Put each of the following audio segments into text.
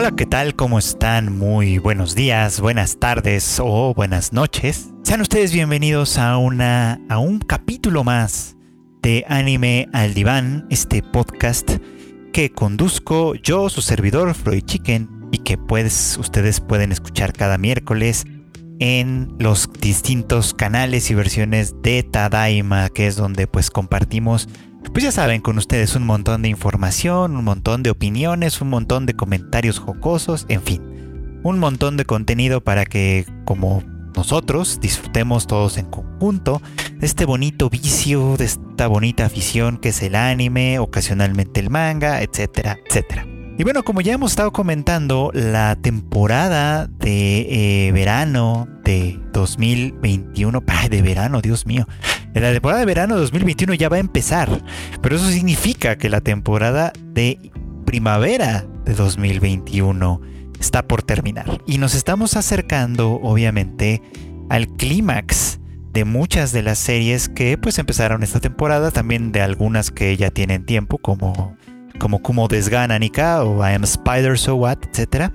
Hola, ¿qué tal? ¿Cómo están? Muy buenos días, buenas tardes o buenas noches. Sean ustedes bienvenidos a una a un capítulo más de Anime al Diván, este podcast que conduzco yo, su servidor Freud Chicken, y que pues ustedes pueden escuchar cada miércoles en los distintos canales y versiones de Tadaima, que es donde pues compartimos pues ya saben, con ustedes un montón de información, un montón de opiniones, un montón de comentarios jocosos, en fin, un montón de contenido para que como nosotros disfrutemos todos en conjunto de este bonito vicio, de esta bonita afición que es el anime, ocasionalmente el manga, etcétera, etcétera. Y bueno, como ya hemos estado comentando, la temporada de eh, verano de 2021, de verano, Dios mío, la temporada de verano de 2021 ya va a empezar, pero eso significa que la temporada de primavera de 2021 está por terminar. Y nos estamos acercando, obviamente, al clímax de muchas de las series que pues empezaron esta temporada, también de algunas que ya tienen tiempo, como, como Kumo Desgana Nika o I Am Spider So What, etc.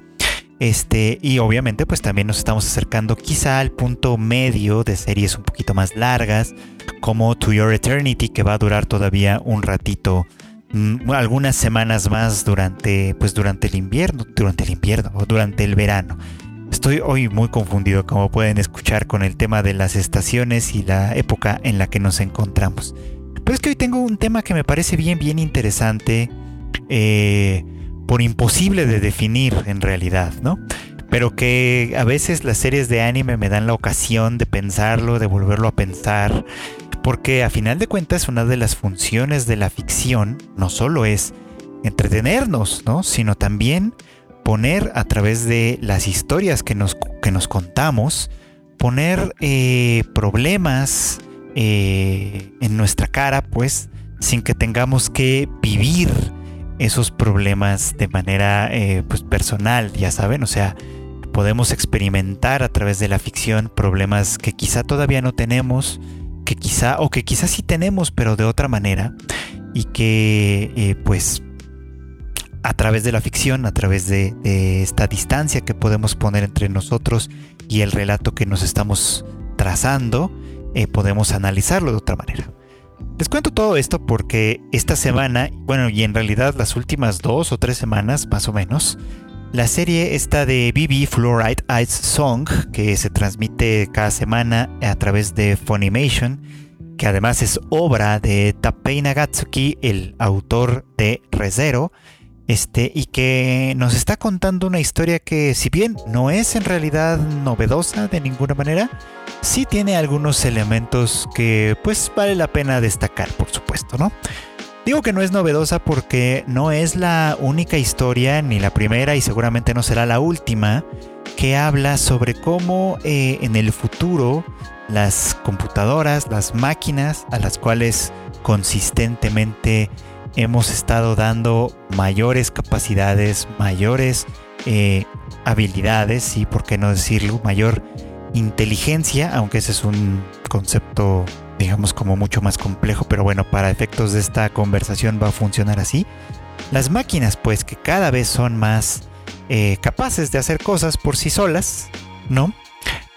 Este, y obviamente pues también nos estamos acercando quizá al punto medio de series un poquito más largas, como To Your Eternity, que va a durar todavía un ratito, mm, algunas semanas más durante, pues durante el invierno, durante el invierno o durante el verano. Estoy hoy muy confundido, como pueden escuchar, con el tema de las estaciones y la época en la que nos encontramos. Pero es que hoy tengo un tema que me parece bien, bien interesante, eh, por imposible de definir en realidad, ¿no? Pero que a veces las series de anime me dan la ocasión de pensarlo, de volverlo a pensar, porque a final de cuentas una de las funciones de la ficción no solo es entretenernos, ¿no? sino también poner a través de las historias que nos, que nos contamos, poner eh, problemas eh, en nuestra cara, pues, sin que tengamos que vivir esos problemas de manera eh, pues, personal, ya saben, o sea, podemos experimentar a través de la ficción problemas que quizá todavía no tenemos, que quizá, o que quizá sí tenemos, pero de otra manera, y que eh, pues a través de la ficción, a través de, esta distancia que podemos poner entre nosotros y el relato que nos estamos trazando, eh, podemos analizarlo de otra manera. Les cuento todo esto porque esta semana, bueno, y en realidad las últimas dos o tres semanas más o menos, la serie está de BB Fluoride Eyes Song, que se transmite cada semana a través de Funimation, que además es obra de Tapei Nagatsuki, el autor de ReZero, este, y que nos está contando una historia que, si bien no es en realidad novedosa de ninguna manera, sí tiene algunos elementos que, pues, vale la pena destacar, por supuesto, ¿no? Digo que no es novedosa porque no es la única historia, ni la primera y seguramente no será la última, que habla sobre cómo eh, en el futuro las computadoras, las máquinas a las cuales consistentemente hemos estado dando mayores capacidades, mayores eh, habilidades y, por qué no decirlo, mayor inteligencia, aunque ese es un concepto digamos como mucho más complejo, pero bueno, para efectos de esta conversación va a funcionar así. Las máquinas pues que cada vez son más eh, capaces de hacer cosas por sí solas, ¿no?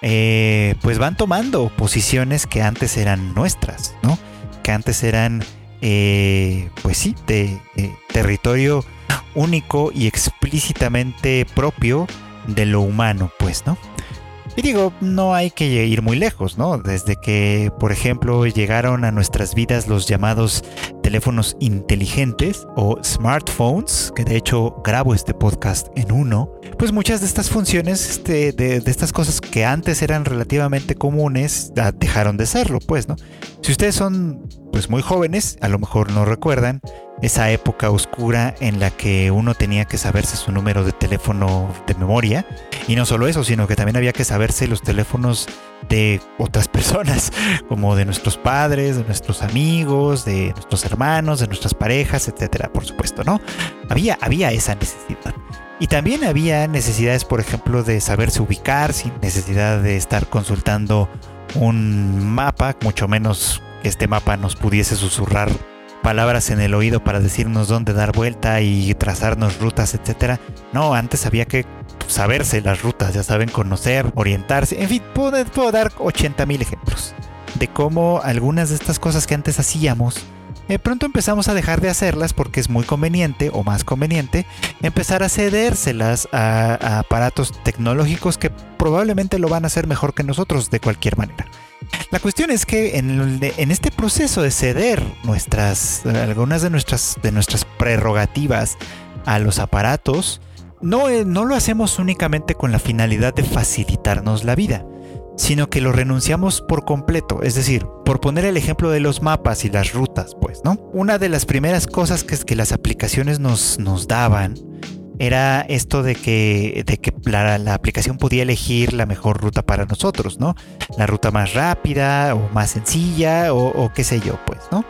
Eh, pues van tomando posiciones que antes eran nuestras, ¿no? Que antes eran, eh, pues sí, de territorio único y explícitamente propio de lo humano, pues, ¿no? Y digo, no hay que ir muy lejos, ¿no? Desde que, por ejemplo, llegaron a nuestras vidas los llamados teléfonos inteligentes o smartphones, que de hecho grabo este podcast en uno, pues muchas de estas funciones, este, de, de, estas cosas que antes eran relativamente comunes, dejaron de serlo, pues, ¿no? Si ustedes son, pues, muy jóvenes, a lo mejor no recuerdan, esa época oscura en la que uno tenía que saberse su número de teléfono de memoria. Y no solo eso, sino que también había que saberse los teléfonos de otras personas, como de nuestros padres, de nuestros amigos, de nuestros hermanos, de nuestras parejas, etcétera, por supuesto, ¿no? Había, había esa necesidad. Y también había necesidades, por ejemplo, de saberse ubicar sin necesidad de estar consultando un mapa, mucho menos que este mapa nos pudiese susurrar palabras en el oído para decirnos dónde dar vuelta y trazarnos rutas, etcétera. No, antes había que saberse las rutas, ya saben, conocer, orientarse, en fin, puedo, dar 80 mil ejemplos de cómo algunas de estas cosas que antes hacíamos de pronto empezamos a dejar de hacerlas porque es muy conveniente o más conveniente empezar a cedérselas a, aparatos tecnológicos que probablemente lo van a hacer mejor que nosotros de cualquier manera. La cuestión es que en, este proceso de ceder nuestras, algunas de nuestras, prerrogativas a los aparatos, no, no lo hacemos únicamente con la finalidad de facilitarnos la vida sino que lo renunciamos por completo. Es decir, por poner el ejemplo de los mapas y las rutas, pues, ¿no? Una de las primeras cosas que, las aplicaciones nos daban era esto de que, de que la, aplicación podía elegir la mejor ruta para nosotros, ¿no? La ruta más rápida o más sencilla o, o, qué sé yo, pues, ¿no?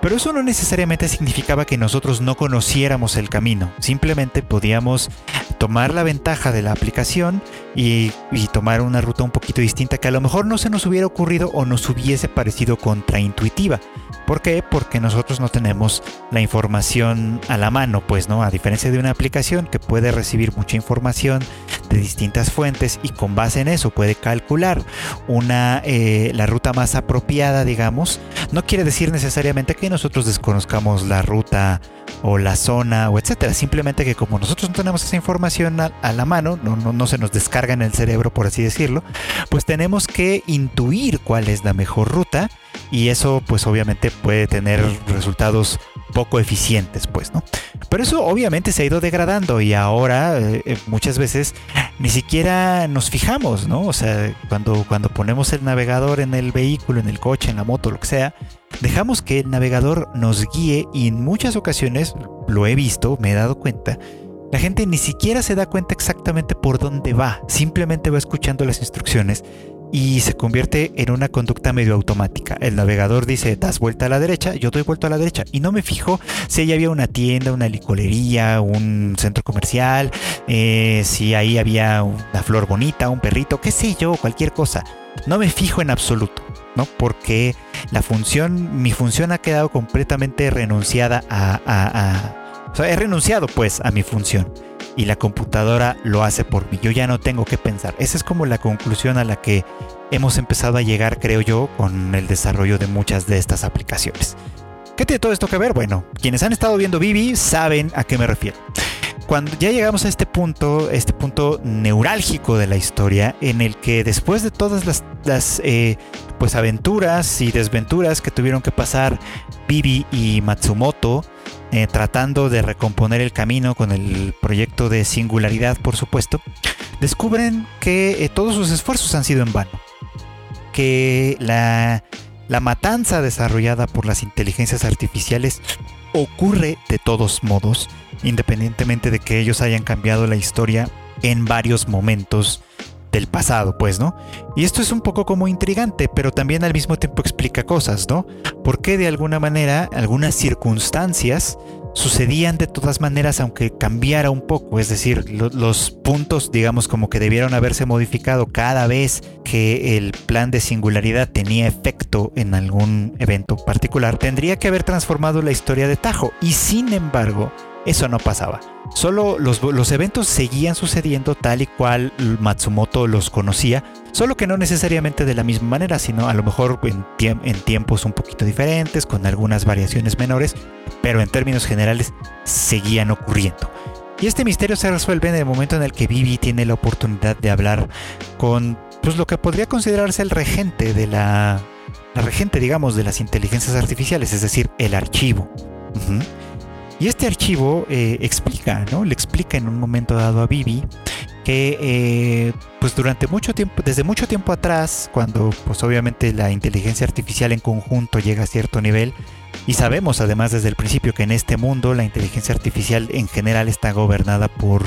Pero eso no necesariamente significaba que nosotros no conociéramos el camino, simplemente podíamos tomar la ventaja de la aplicación y, tomar una ruta un poquito distinta que a lo mejor no se nos hubiera ocurrido o nos hubiese parecido contraintuitiva. ¿Por qué? Porque nosotros no tenemos la información a la mano, pues, ¿no? A diferencia de una aplicación que puede recibir mucha información de distintas fuentes y con base en eso puede calcular una, eh, la ruta más apropiada, digamos, no quiere decir necesariamente que nosotros desconozcamos la ruta o la zona o etcétera. Simplemente que como nosotros no tenemos esa información a, la mano, no, no, se nos descarga en el cerebro, por así decirlo, pues tenemos que intuir cuál es la mejor ruta y eso pues obviamente puede tener resultados poco eficientes pues no pero eso obviamente se ha ido degradando y ahora eh, muchas veces ni siquiera nos fijamos no o sea cuando cuando ponemos el navegador en el vehículo en el coche en la moto lo que sea Dejamos que el navegador nos guíe y en muchas ocasiones, lo he visto, me he dado cuenta, la gente ni siquiera se da cuenta exactamente por dónde va, simplemente va escuchando las instrucciones y se convierte en una conducta medio automática. El navegador dice, das vuelta a la derecha, yo doy vuelta a la derecha y no me fijo si ahí había una tienda, una licorería, un centro comercial, eh, si ahí había una flor bonita, un perrito, qué sé yo, cualquier cosa. No me fijo en absoluto. ¿no? Porque la función, mi función ha quedado completamente renunciada a, o sea, he renunciado pues a mi función y la computadora lo hace por mí. Yo ya no tengo que pensar. Esa es como la conclusión a la que hemos empezado a llegar, creo yo, con el desarrollo de muchas de estas aplicaciones. ¿Qué tiene todo esto que ver? Bueno, quienes han estado viendo Vivi saben a qué me refiero cuando ya llegamos a este punto, este punto neurálgico de la historia, en el que después de todas las, eh, pues aventuras y desventuras que tuvieron que pasar Bibi y Matsumoto, eh, tratando de recomponer el camino con el proyecto de singularidad, por supuesto, descubren que eh, todos sus esfuerzos han sido en vano. Que la, la matanza desarrollada por las inteligencias artificiales ocurre de todos modos independientemente de que ellos hayan cambiado la historia en varios momentos del pasado, pues, ¿no? Y esto es un poco como intrigante, pero también al mismo tiempo explica cosas, ¿no? Porque de alguna manera algunas circunstancias sucedían de todas maneras aunque cambiara un poco, es decir, los puntos digamos como que debieron haberse modificado cada vez que el plan de singularidad tenía efecto en algún evento particular, tendría que haber transformado la historia de Tajo y sin embargo eso no pasaba. Solo los, eventos seguían sucediendo tal y cual Matsumoto los conocía, solo que no necesariamente de la misma manera, sino a lo mejor en, tiempos un poquito diferentes, con algunas variaciones menores, pero en términos generales seguían ocurriendo. Y este misterio se resuelve en el momento en el que Vivi tiene la oportunidad de hablar con pues, lo que podría considerarse el regente de la, la regente, digamos, de las inteligencias artificiales, es decir, el archivo. Y este archivo eh, explica, ¿no? Le explica en un momento dado a Vivi que eh, pues durante mucho tiempo, desde mucho tiempo atrás, cuando pues obviamente la inteligencia artificial en conjunto llega a cierto nivel, y sabemos además desde el principio que en este mundo la inteligencia artificial en general está gobernada por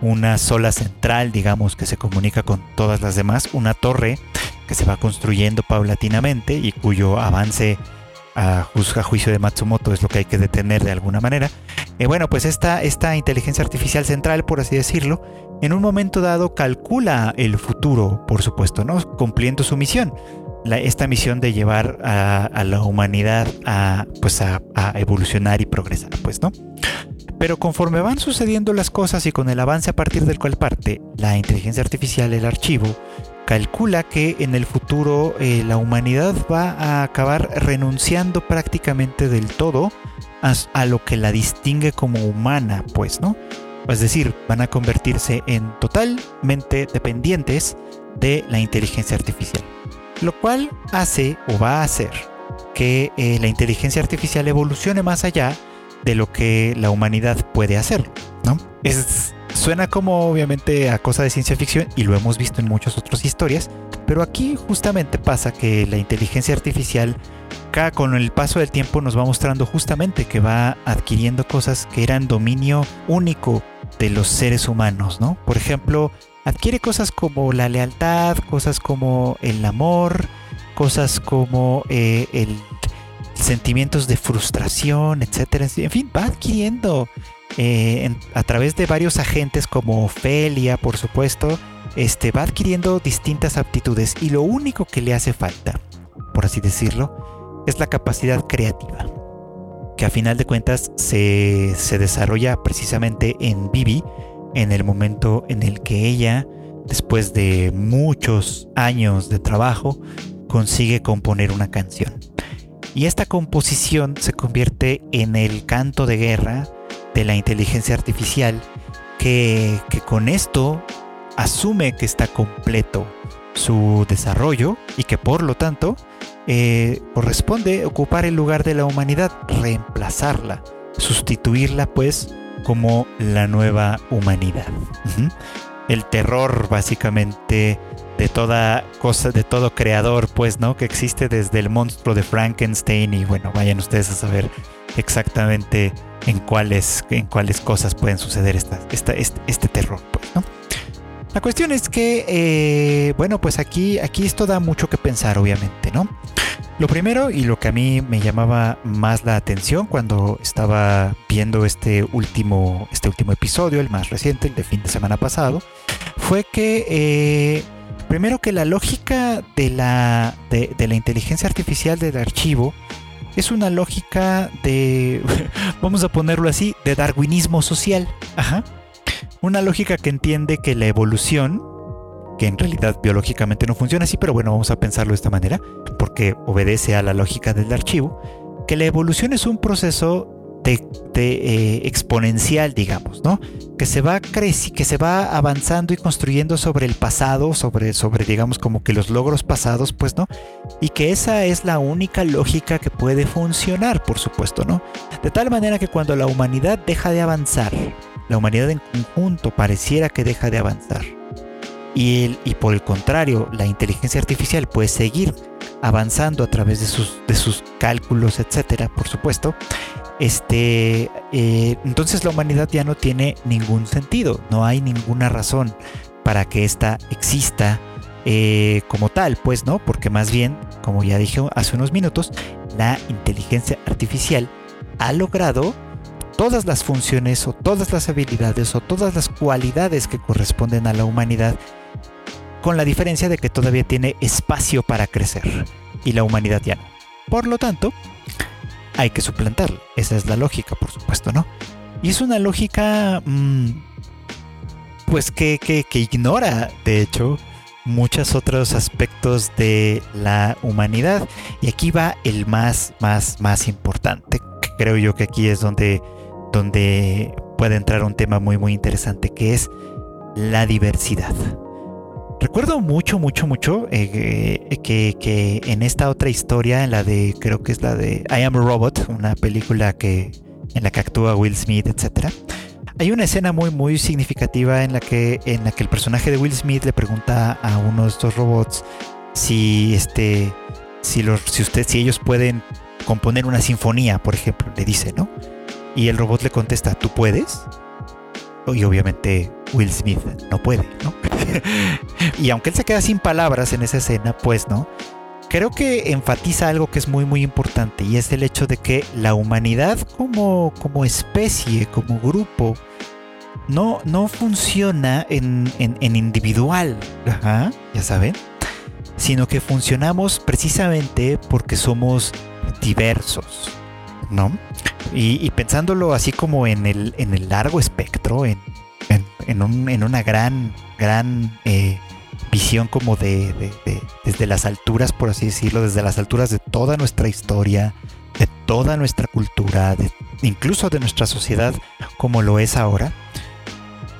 una sola central, digamos, que se comunica con todas las demás, una torre que se va construyendo paulatinamente y cuyo avance a, juicio de Matsumoto es lo que hay que detener de alguna manera. Eh, bueno, pues esta, esta inteligencia artificial central, por así decirlo, en un momento dado calcula el futuro, por supuesto, ¿no? Cumpliendo su misión. esta misión de llevar a, la humanidad a, pues a, evolucionar y progresar, pues, ¿no? Pero conforme van sucediendo las cosas y con el avance a partir del cual parte la inteligencia artificial, el archivo, calcula que en el futuro eh, la humanidad va a acabar renunciando prácticamente del todo a, lo que la distingue como humana, pues, ¿no? Es decir, van a convertirse en totalmente dependientes de la inteligencia artificial lo cual hace o va a hacer que eh, la inteligencia artificial evolucione más allá de lo que la humanidad puede hacer, ¿no? Es, suena como obviamente a cosa de ciencia ficción y lo hemos visto en muchas otras historias, pero aquí justamente pasa que la inteligencia artificial acá con el paso del tiempo nos va mostrando justamente que va adquiriendo cosas que eran dominio único de los seres humanos, ¿no? Por ejemplo, adquiere cosas como la lealtad, cosas como el amor, cosas como eh, el sentimientos de frustración, etcétera. En fin, va adquiriendo eh, a través de varios agentes como Ofelia, por supuesto, este, va adquiriendo distintas aptitudes y lo único que le hace falta, por así decirlo, es la capacidad creativa, que a final de cuentas se, se desarrolla precisamente en Vivi, en el momento en el que ella, después de muchos años de trabajo, consigue componer una canción. Y esta composición se convierte en el canto de guerra de la inteligencia artificial que, con esto asume que está completo su desarrollo y que por lo tanto eh, corresponde ocupar el lugar de la humanidad, reemplazarla, sustituirla pues como la nueva humanidad. El terror básicamente de toda cosa, de todo creador, pues, ¿no? Que existe desde el monstruo de Frankenstein y bueno, vayan ustedes a saber exactamente en cuáles, en cuáles cosas pueden suceder esta, este, este, terror, pues, ¿no? La cuestión es que, eh, bueno, pues aquí, aquí esto da mucho que pensar, obviamente, ¿no? Lo primero y lo que a mí me llamaba más la atención cuando estaba viendo este último, este último episodio, el más reciente, el de fin de semana pasado, fue que eh, primero que la lógica de la, de, la inteligencia artificial del archivo es una lógica de, vamos a ponerlo así, de darwinismo social. Ajá. Una lógica que entiende que la evolución que en realidad biológicamente no funciona así, pero bueno, vamos a pensarlo de esta manera, porque obedece a la lógica del archivo, que la evolución es un proceso de, eh, exponencial, digamos, ¿no? Que se va creci que se va avanzando y construyendo sobre el pasado, sobre, sobre, digamos, como que los logros pasados, pues, ¿no? Y que esa es la única lógica que puede funcionar, por supuesto, ¿no? De tal manera que cuando la humanidad deja de avanzar, la humanidad en conjunto pareciera que deja de avanzar y, por el contrario, la inteligencia artificial puede seguir avanzando a través de sus, de sus cálculos, etcétera, por supuesto. Este, eh, entonces la humanidad ya no tiene ningún sentido, no hay ninguna razón para que ésta exista eh, como tal, pues no, porque más bien, como ya dije hace unos minutos, la inteligencia artificial ha logrado todas las funciones o todas las habilidades o todas las cualidades que corresponden a la humanidad con la diferencia de que todavía tiene espacio para crecer y la humanidad ya no. Por lo tanto, hay que suplantarlo. Esa es la lógica, por supuesto, ¿no? Y es una lógica, mm, pues que, que, que ignora, de hecho, muchos otros aspectos de la humanidad. Y aquí va el más, más, más importante. Creo yo que aquí es donde, donde puede entrar un tema muy, muy interesante, que es la diversidad. Recuerdo mucho, mucho, mucho eh, que, en esta otra historia, en la de, creo que es la de I Am a Robot, una película que, en la que actúa Will Smith, etc. Hay una escena muy, muy significativa en la que, en la que el personaje de Will Smith le pregunta a uno de estos robots si, este, si, los, si, usted, si ellos pueden componer una sinfonía, por ejemplo, le dice, ¿no? Y el robot le contesta, ¿tú puedes? Y obviamente Will Smith no puede, ¿no? y aunque él se queda sin palabras en esa escena, pues, ¿no? Creo que enfatiza algo que es muy muy importante y es el hecho de que la humanidad como, como especie, como grupo, no, no funciona en, en, individual, ya saben. sino que funcionamos precisamente porque somos diversos, ¿no? Y, pensándolo así como en el, en el largo espectro, en, en, una gran, gran eh, visión como de, desde las alturas, por así decirlo, desde las alturas de toda nuestra historia, de toda nuestra cultura, incluso de nuestra sociedad como lo es ahora.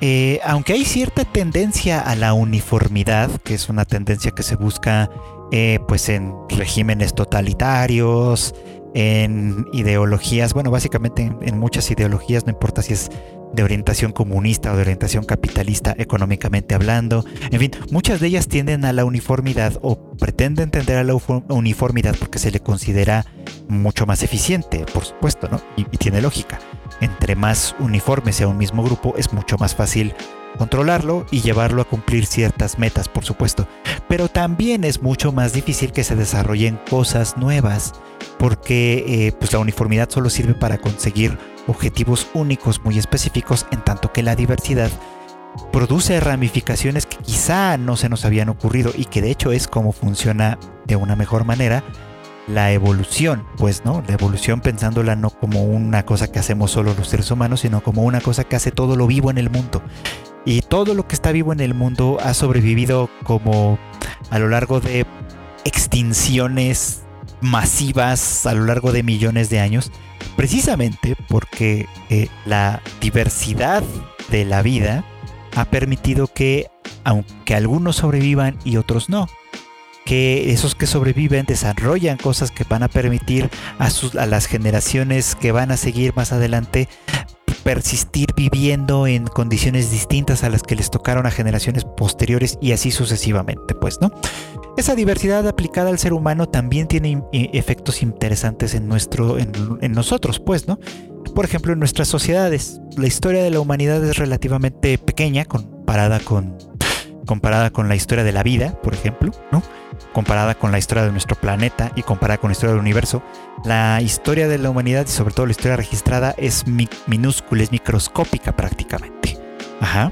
Eh, aunque hay cierta tendencia a la uniformidad, que es una tendencia que se busca eh, pues en regímenes totalitarios, en ideologías, bueno, básicamente en, muchas ideologías, no importa si es de orientación comunista o de orientación capitalista económicamente hablando. En fin, muchas de ellas tienden a la uniformidad o pretenden tender a la uniformidad porque se le considera mucho más eficiente, por supuesto, ¿no? Y, y tiene lógica. Entre más uniforme sea un mismo grupo, es mucho más fácil controlarlo y llevarlo a cumplir ciertas metas, por supuesto. Pero también es mucho más difícil que se desarrollen cosas nuevas, porque eh, pues la uniformidad solo sirve para conseguir objetivos únicos muy específicos, en tanto que la diversidad produce ramificaciones que quizá no se nos habían ocurrido y que de hecho es como funciona de una mejor manera la evolución, pues, ¿no? La evolución pensándola no como una cosa que hacemos solo los seres humanos, sino como una cosa que hace todo lo vivo en el mundo. Y todo lo que está vivo en el mundo ha sobrevivido como a lo largo de extinciones masivas a lo largo de millones de años, precisamente porque eh, la diversidad de la vida ha permitido que, aunque algunos sobrevivan y otros no, que esos que sobreviven desarrollan cosas que van a permitir a, sus, a las generaciones que van a seguir más adelante persistir viviendo en condiciones distintas a las que les tocaron a generaciones posteriores y así sucesivamente, pues, ¿no? Esa diversidad aplicada al ser humano también tiene eh, efectos interesantes en nuestro, en, en nosotros, pues, ¿no? Por ejemplo, en nuestras sociedades, la historia de la humanidad es relativamente pequeña comparada con comparada con la historia de la vida, por ejemplo, ¿no? comparada con la historia de nuestro planeta y comparada con la historia del universo, la historia de la humanidad y sobre todo la historia registrada es minúscula, es microscópica prácticamente. Ajá.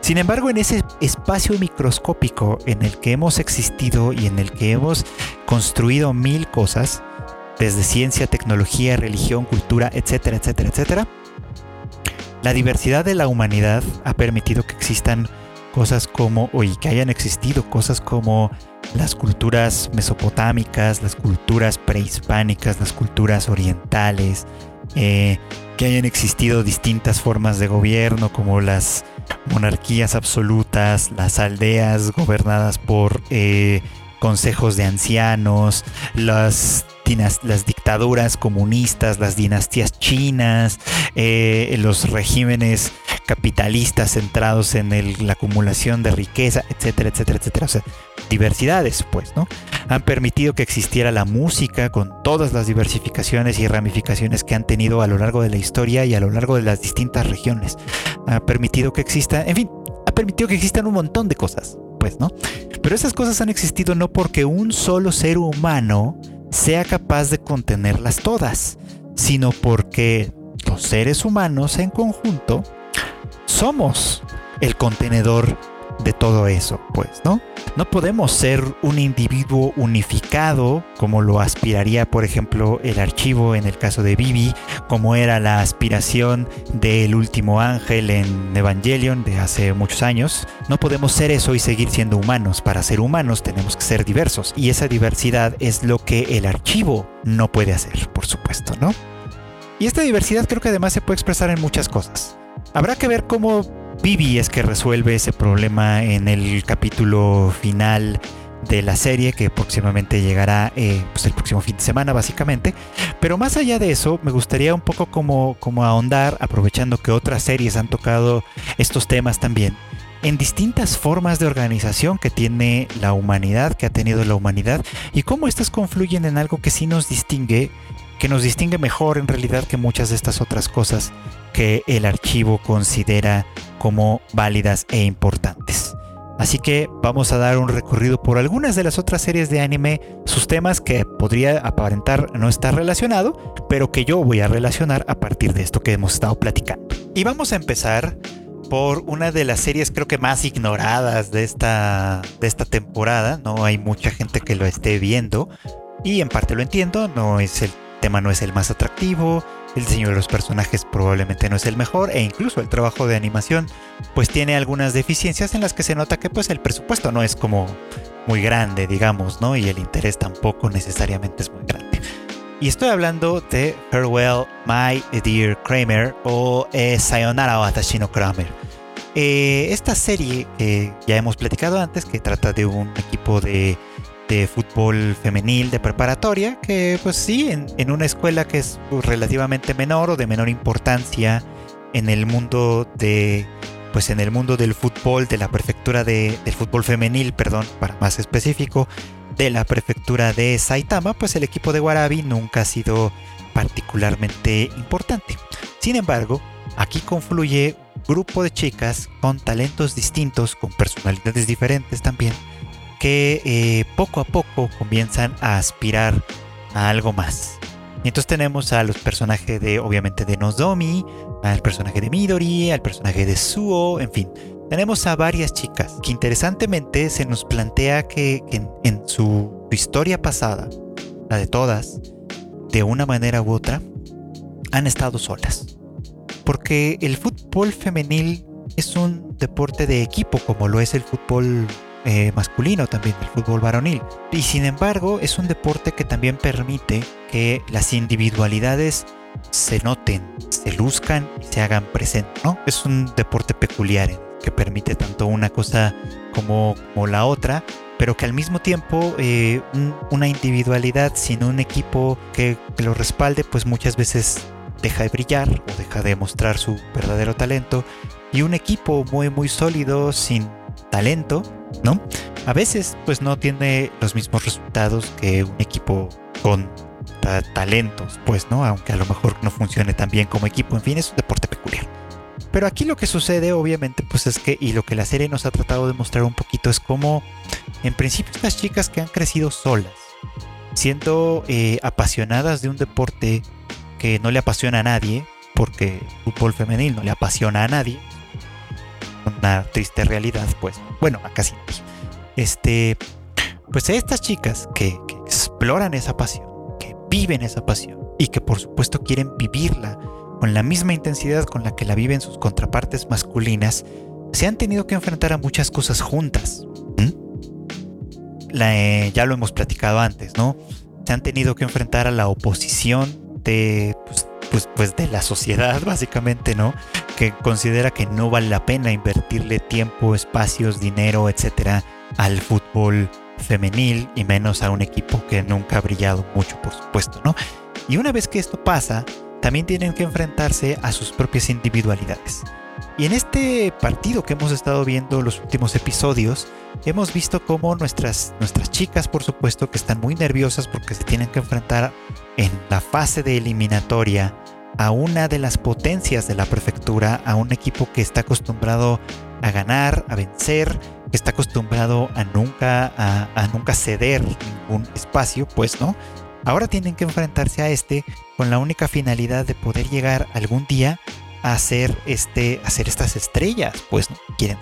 Sin embargo, en ese espacio microscópico en el que hemos existido y en el que hemos construido mil cosas, desde ciencia, tecnología, religión, cultura, etcétera, etcétera, etcétera, la diversidad de la humanidad ha permitido que existan cosas como, o que hayan existido cosas como las culturas mesopotámicas, las culturas prehispánicas, las culturas orientales, eh, que hayan existido distintas formas de gobierno como las monarquías absolutas, las aldeas gobernadas por eh, consejos de ancianos, las, las dictaduras comunistas, las dinastías chinas, eh, los regímenes capitalistas centrados en la acumulación de riqueza, etcétera, etcétera, etcétera. O sea, diversidades, pues, ¿no? Han permitido que existiera la música con todas las diversificaciones y ramificaciones que han tenido a lo largo de la historia y a lo largo de las distintas regiones. Ha permitido que exista, en fin, ha permitido que existan un montón de cosas, pues. Pero esas cosas han existido no porque un solo ser humano sea capaz de contenerlas todas, sino porque los seres humanos en conjunto somos el contenedor de todo eso, pues, ¿no? No podemos ser un individuo unificado como lo aspiraría, por ejemplo, el archivo en el caso de Bibi, como era la aspiración del último ángel en Evangelion de hace muchos años. No podemos ser eso y seguir siendo humanos. Para ser humanos tenemos que ser diversos y esa diversidad es lo que el archivo no puede hacer, por supuesto, ¿no? Y esta diversidad creo que además se puede expresar en muchas cosas. Habrá que ver cómo Vivi es que resuelve ese problema en el capítulo final de la serie que próximamente llegará eh, pues el próximo fin de semana básicamente. Pero más allá de eso, me gustaría un poco como, como ahondar, aprovechando que otras series han tocado estos temas también, en distintas formas de organización que tiene la humanidad, que ha tenido la humanidad, y cómo estas confluyen en algo que sí nos distingue, que nos distingue mejor en realidad que muchas de estas otras cosas que el archivo considera como válidas e importantes. Así que vamos a dar un recorrido por algunas de las otras series de anime, sus temas que podría aparentar no estar relacionado, pero que yo voy a relacionar a partir de esto que hemos estado platicando. Y vamos a empezar por una de las series creo que más ignoradas de esta, de esta temporada. No hay mucha gente que lo esté viendo y en parte lo entiendo, no es el tema no es el más atractivo, el diseño de los personajes probablemente no es el mejor e incluso el trabajo de animación pues tiene algunas deficiencias en las que se nota que pues el presupuesto no es como muy grande, digamos, ¿no? Y el interés tampoco necesariamente es muy grande. Y estoy hablando de Farewell My Dear Kramer o eh, Sayonara Watashi no Kramer. Eh, esta serie que ya hemos platicado antes, que trata de un equipo de de fútbol femenil de preparatoria, que pues sí, en, una escuela que es relativamente menor o de menor importancia en el mundo de pues en el mundo del fútbol de la prefectura de, fútbol femenil, perdón, para más específico, de la prefectura de Saitama, pues el equipo de Warabi nunca ha sido particularmente importante. Sin embargo, aquí confluye grupo de chicas con talentos distintos, con personalidades diferentes también, que eh, poco a poco comienzan a aspirar a algo más. Y entonces tenemos a los personajes de, obviamente, de Nozomi, al personaje de Midori, al personaje de Suo, en fin. Tenemos a varias chicas que interesantemente se nos plantea que, en, su historia pasada, la de todas, de una manera u otra, han estado solas. Porque el fútbol femenil es un deporte de equipo como lo es el fútbol eh, masculino también, el fútbol varonil. Y sin embargo, es un deporte que también permite que las individualidades se noten, se luzcan y se hagan presentes, ¿no? Es un deporte peculiar eh, que permite tanto una cosa como, como la otra, pero que al mismo tiempo eh, una individualidad sin un equipo que, que lo respalde, pues muchas veces deja de brillar o deja de mostrar su verdadero talento. Y un equipo muy muy sólido sin talento, ¿no? A veces pues no tiene los mismos resultados que un equipo con talentos, pues, ¿no? Aunque a lo mejor no funcione tan bien como equipo, en fin, es un deporte peculiar. Pero aquí lo que sucede, obviamente, pues es que, y lo que la serie nos ha tratado de mostrar un poquito, es como, en principio, estas chicas que han crecido solas, siendo eh, apasionadas de un deporte que no le apasiona a nadie, porque el fútbol femenil no le apasiona a nadie, una triste realidad, pues, bueno, a casi Este, pues estas chicas que, exploran esa pasión, que viven esa pasión y que por supuesto quieren vivirla con la misma intensidad con la que la viven sus contrapartes masculinas, se han tenido que enfrentar a muchas cosas juntas. Eh, ya lo hemos platicado antes, ¿no? Se han tenido que enfrentar a la oposición de, pues, pues, pues de la sociedad, básicamente, ¿no? Que considera que no vale la pena invertirle tiempo, espacios, dinero, etcétera, al fútbol femenil y menos a un equipo que nunca ha brillado mucho, por supuesto, ¿no? Y una vez que esto pasa, también tienen que enfrentarse a sus propias individualidades. Y en este partido que hemos estado viendo los últimos episodios, hemos visto cómo nuestras, nuestras chicas, por supuesto, que están muy nerviosas porque se tienen que enfrentar en la fase de eliminatoria a una de las potencias de la prefectura, a un equipo que está acostumbrado a ganar, a vencer, que está acostumbrado a nunca, a, nunca ceder ningún espacio, pues no. Ahora tienen que enfrentarse a este con la única finalidad de poder llegar algún día a hacer, este, estas estrellas, pues no quieren.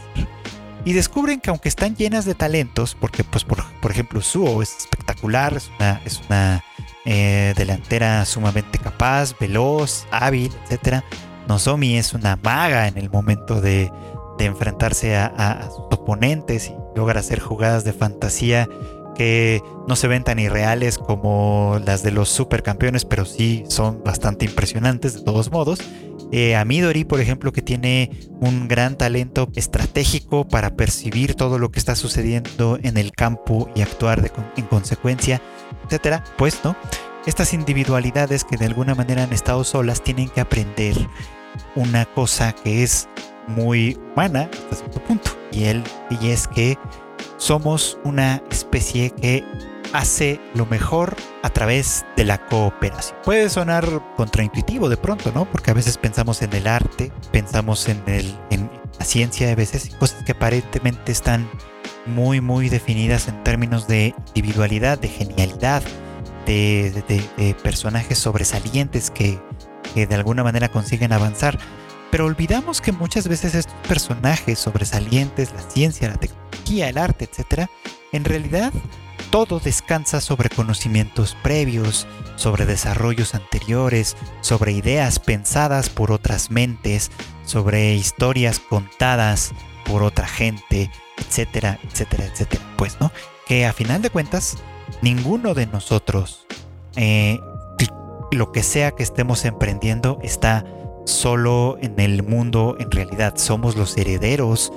Y descubren que aunque están llenas de talentos, porque pues por, por ejemplo Suo es espectacular, es una eh, delantera sumamente capaz, veloz, hábil, etc. Nozomi es una maga en el momento de, enfrentarse a, sus oponentes y logra hacer jugadas de fantasía que no se ven tan irreales como las de los supercampeones, pero sí son bastante impresionantes de todos modos. Eh, a Midori, por ejemplo, que tiene un gran talento estratégico para percibir todo lo que está sucediendo en el campo y actuar en consecuencia etcétera, pues, ¿no? Estas individualidades que de alguna manera han estado solas tienen que aprender una cosa que es muy humana hasta cierto punto. Y, él, y es que somos una especie que hace lo mejor a través de la cooperación. Puede sonar contraintuitivo de pronto, ¿no? Porque a veces pensamos en el arte, pensamos en, el, en la ciencia, a veces cosas que aparentemente están muy, muy definidas en términos de individualidad, de genialidad, de, personajes sobresalientes que, de alguna manera consiguen avanzar. Pero olvidamos que muchas veces estos personajes sobresalientes, la ciencia, la tecnología, el arte, etc., en realidad todo descansa sobre conocimientos previos, sobre desarrollos anteriores, sobre ideas pensadas por otras mentes, sobre historias contadas por otra gente, etcétera, etcétera, etcétera. Pues, ¿no? Que a final de cuentas, ninguno de nosotros, eh, lo que sea que estemos emprendiendo, está solo en el mundo en realidad. Somos los herederos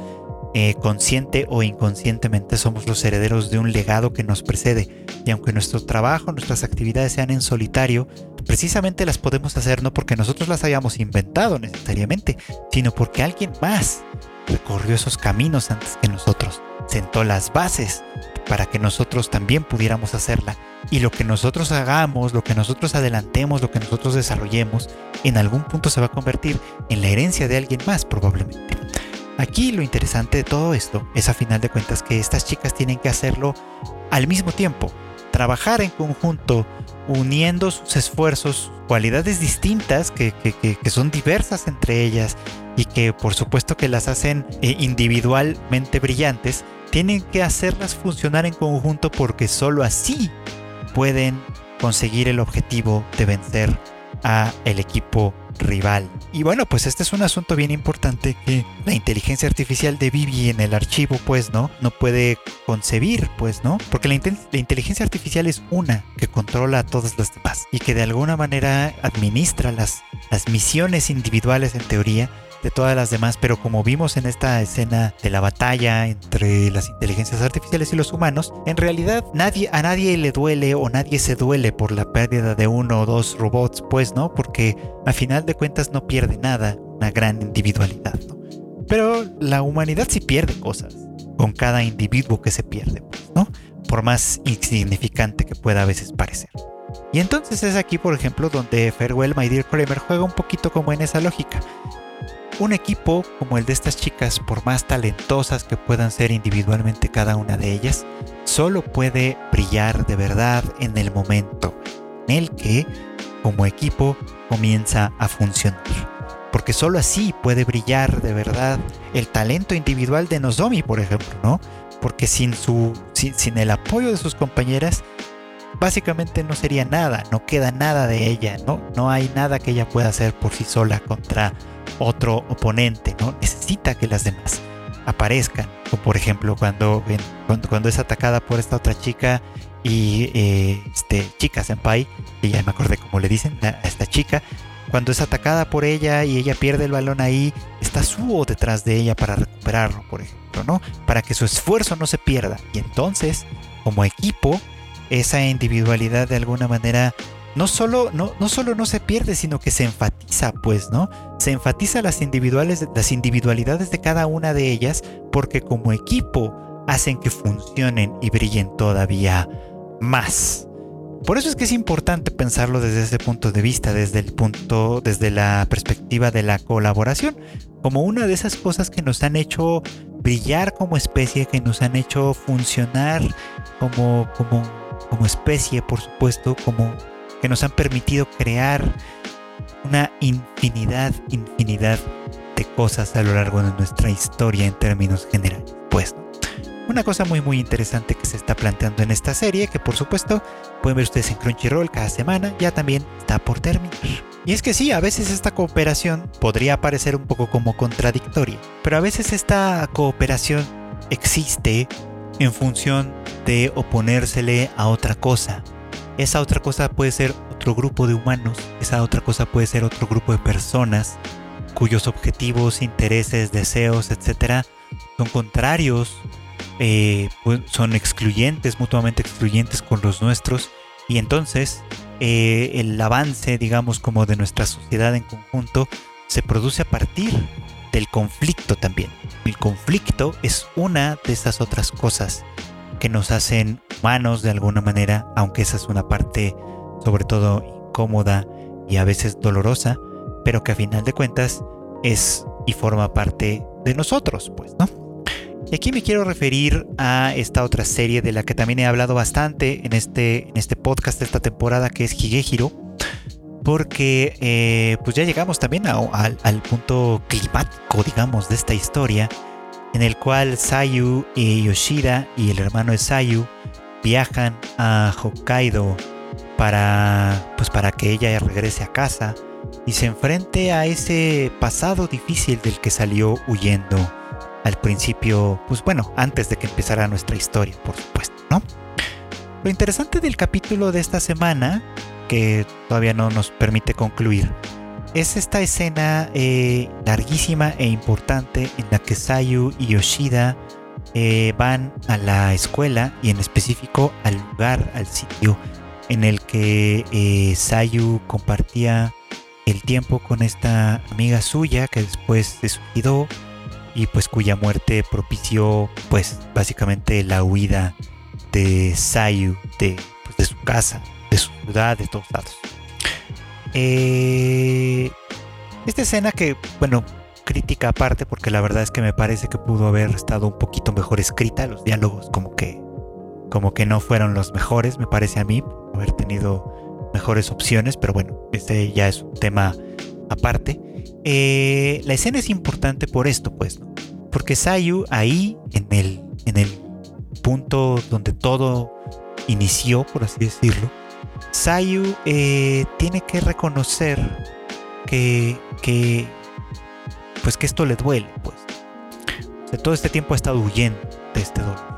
eh, consciente o inconscientemente somos los herederos de un legado que nos precede. Y aunque nuestro trabajo, nuestras actividades sean en solitario, precisamente las podemos hacer no porque nosotros las hayamos inventado necesariamente, sino porque alguien más recorrió esos caminos antes que nosotros, sentó las bases para que nosotros también pudiéramos hacerla. Y lo que nosotros hagamos, lo que nosotros adelantemos, lo que nosotros desarrollemos, en algún punto se va a convertir en la herencia de alguien más probablemente. Aquí lo interesante de todo esto es a final de cuentas que estas chicas tienen que hacerlo al mismo tiempo, trabajar en conjunto, uniendo sus esfuerzos, cualidades distintas que, son diversas entre ellas y que por supuesto que las hacen eh, individualmente brillantes, tienen que hacerlas funcionar en conjunto porque solo así pueden conseguir el objetivo de vencer a el equipo rival. Y bueno, pues este es un asunto bien importante que la inteligencia artificial de Vivi en el archivo, pues, ¿no? No puede concebir, pues, ¿no? Porque la, inteligencia artificial es una que controla a todas las demás y que de alguna manera administra las, las misiones individuales en teoría de todas las demás, pero como vimos en esta escena de la batalla entre las inteligencias artificiales y los humanos, en realidad nadie, a nadie le duele o nadie se duele por la pérdida de uno o dos robots, pues, ¿no? Porque a final de cuentas no pierde nada, una gran individualidad. Pero la humanidad sí pierde cosas con cada individuo que se pierde, pues, ¿no? Por más insignificante que pueda a veces parecer. Y entonces es aquí, por ejemplo, donde Farewell My Dear Kramer juega un poquito como en esa lógica. Un equipo como el de estas chicas, por más talentosas que puedan ser individualmente cada una de ellas, solo puede brillar de verdad en el momento en el que, como equipo, comienza a funcionar. Porque solo así puede brillar de verdad el talento individual de Nozomi, por ejemplo, ¿no? Porque sin, su, sin, sin el apoyo de sus compañeras, básicamente no sería nada, no queda nada de ella, ¿no? No hay nada que ella pueda hacer por sí sola contra otro oponente, ¿no? Necesita que las demás aparezcan. Como por ejemplo cuando, cuando, cuando es atacada por esta otra chica y eh, este, chica senpai, y ya me acordé cómo le dicen a esta chica, cuando es atacada por ella y ella pierde el balón ahí, está Suo detrás de ella para recuperarlo, por ejemplo, ¿no? Para que su esfuerzo no se pierda. Y entonces, como equipo, esa individualidad de alguna manera no solo no, no solo no se pierde, sino que se enfatiza, pues, ¿no? Se enfatiza las, individuales, las individualidades de cada una de ellas porque como equipo hacen que funcionen y brillen todavía más. Por eso es que es importante pensarlo desde ese punto de vista, desde el punto, desde la perspectiva de la colaboración, como una de esas cosas que nos han hecho brillar como especie, que nos han hecho funcionar como, como, como especie, por supuesto, como que nos han permitido crear una infinidad, infinidad de cosas a lo largo de nuestra historia en términos generales. Pues una cosa muy muy interesante que se está planteando en esta serie, que por supuesto pueden ver ustedes en Crunchyroll cada semana, ya también está por terminar. Y es que sí, a veces esta cooperación podría parecer un poco como contradictoria, pero a veces esta cooperación existe en función de oponérsele a otra cosa, esa otra cosa puede ser otro grupo de humanos, esa otra cosa puede ser otro grupo de personas cuyos objetivos, intereses, deseos, etcétera, son contrarios, eh, pues, son excluyentes, mutuamente excluyentes con los nuestros, y entonces eh, el avance, digamos, como de nuestra sociedad en conjunto, se produce a partir del conflicto también. El conflicto es una de esas otras cosas que nos hacen humanos de alguna manera, aunque esa es una parte sobre todo incómoda y a veces dolorosa, pero que a final de cuentas es y forma parte de nosotros, pues, ¿no? Y aquí me quiero referir a esta otra serie de la que también he hablado bastante en este, en este podcast de esta temporada, que es Higehiro. Porque eh, pues ya llegamos también al punto climático, digamos, de esta historia, en el cual Sayu y Yoshida y el hermano de Sayu viajan a Hokkaido para, pues para que ella regrese a casa y se enfrente a ese pasado difícil del que salió huyendo al principio, pues bueno, antes de que empezara nuestra historia, por supuesto, ¿no? Lo interesante del capítulo de esta semana, que todavía no nos permite concluir, es esta escena eh, larguísima e importante en la que Sayu y Yoshida eh, van a la escuela y en específico al lugar, al sitio en el que eh, Sayu compartía el tiempo con esta amiga suya que después se suicidó y pues cuya muerte propició pues básicamente la huida de Sayu de, pues, su casa, ciudad, de todos lados. Eh, esta escena que, bueno, crítica aparte porque la verdad es que me parece que pudo haber estado un poquito mejor escrita, los diálogos como que como que no fueron los mejores, me parece a mí, haber tenido mejores opciones, pero bueno, este ya es un tema aparte. Eh, la escena es importante por esto, pues, porque Sayu ahí, en el, en el punto donde todo inició, por así decirlo, Sayu eh, tiene que reconocer que, que, pues que esto le duele, pues. Todo este tiempo ha estado huyendo de este dolor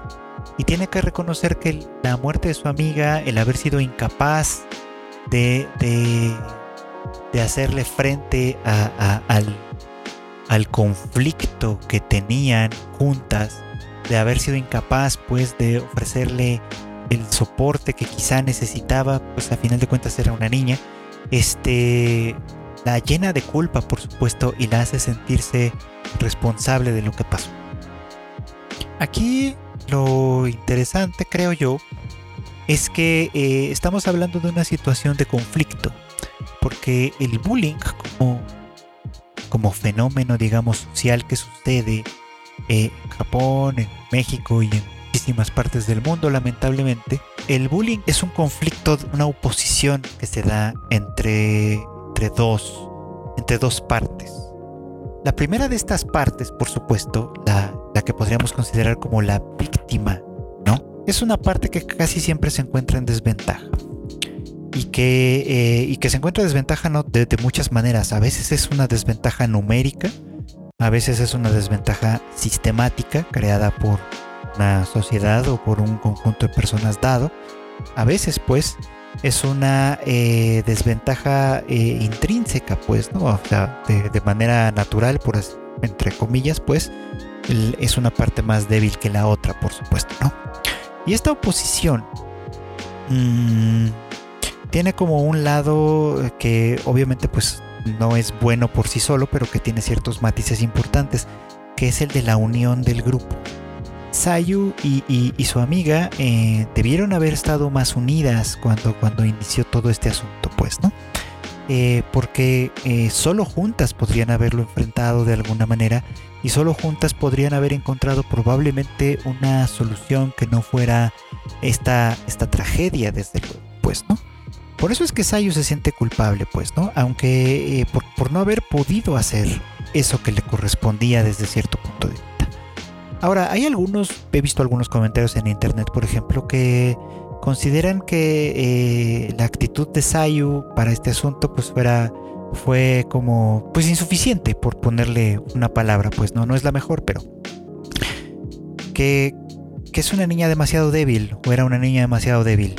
y tiene que reconocer que la muerte de su amiga, el haber sido incapaz de, de, hacerle frente al, al conflicto que tenían juntas, de haber sido incapaz pues de ofrecerle el soporte que quizá necesitaba, pues a final de cuentas era una niña, este la llena de culpa por supuesto y la hace sentirse responsable de lo que pasó. Aquí lo interesante, creo yo, es que eh, estamos hablando de una situación de conflicto, porque el bullying como, como fenómeno, digamos, social que sucede en Japón, en México y en muchísimas partes del mundo, lamentablemente, el bullying es un conflicto, una oposición que se da entre, entre dos, entre dos partes. La primera de estas partes, por supuesto, la, que podríamos considerar como la víctima, ¿no? Es una parte que casi siempre se encuentra en desventaja. Y que, eh, y que se encuentra en desventaja ¿no? de, muchas maneras. A veces es una desventaja numérica, a veces es una desventaja sistemática creada por una sociedad o por un conjunto de personas dado. A veces, pues, es una eh, desventaja eh, intrínseca, pues, ¿no? O sea, de, manera natural, por entre comillas, pues, es una parte más débil que la otra, por supuesto, ¿no? Y esta oposición mm, tiene como un lado que obviamente, pues, no es bueno por sí solo, pero que tiene ciertos matices importantes, que es el de la unión del grupo. Sayu y, su amiga eh, debieron haber estado más unidas cuando, cuando inició todo este asunto, pues, ¿no? Eh, porque eh, solo juntas podrían haberlo enfrentado de alguna manera y solo juntas podrían haber encontrado probablemente una solución que no fuera esta, esta tragedia, desde luego, pues, ¿no? Por eso es que Sayu se siente culpable, pues, ¿no? Aunque por, por no haber podido hacer eso que le correspondía desde cierto punto de vista. Ahora, hay algunos, he visto algunos comentarios en internet, por ejemplo, que consideran que eh, la actitud de Sayu para este asunto pues fuera fue como pues insuficiente por ponerle una palabra, pues no no es la mejor, pero que, es una niña demasiado débil o era una niña demasiado débil